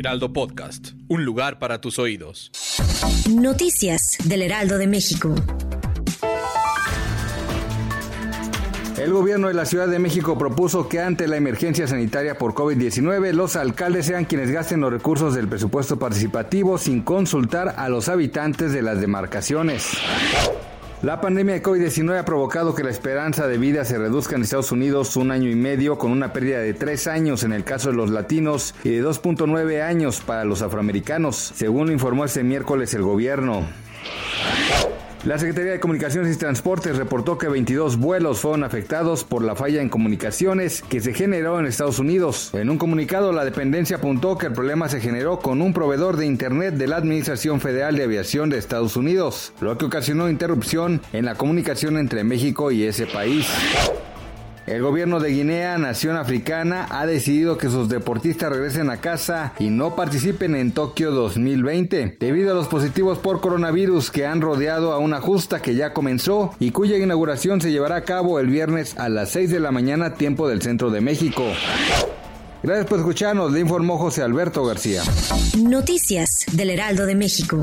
Heraldo Podcast. Un lugar para tus oídos. Noticias del Heraldo de México. El gobierno de la Ciudad de México propuso que ante la emergencia sanitaria por COVID-19, los alcaldes sean quienes gasten los recursos del presupuesto participativo sin consultar a los habitantes de las demarcaciones. La pandemia de COVID-19 ha provocado que la esperanza de vida se reduzca en Estados Unidos un año y medio, con una pérdida de tres años en el caso de los latinos y de 2.9 años para los afroamericanos, según informó este miércoles el gobierno. La Secretaría de Comunicaciones y Transportes reportó que 22 vuelos fueron afectados por la falla en comunicaciones que se generó en Estados Unidos. En un comunicado, la dependencia apuntó que el problema se generó con un proveedor de Internet de la Administración Federal de Aviación de Estados Unidos, lo que ocasionó interrupción en la comunicación entre México y ese país. El gobierno de Guinea, nación africana, ha decidido que sus deportistas regresen a casa y no participen en Tokio 2020, debido a los positivos por coronavirus que han rodeado a una justa que ya comenzó y cuya inauguración se llevará a cabo el viernes a las 6 de la mañana tiempo del centro de México. Gracias por escucharnos, le informó José Alberto García. Noticias del Heraldo de México.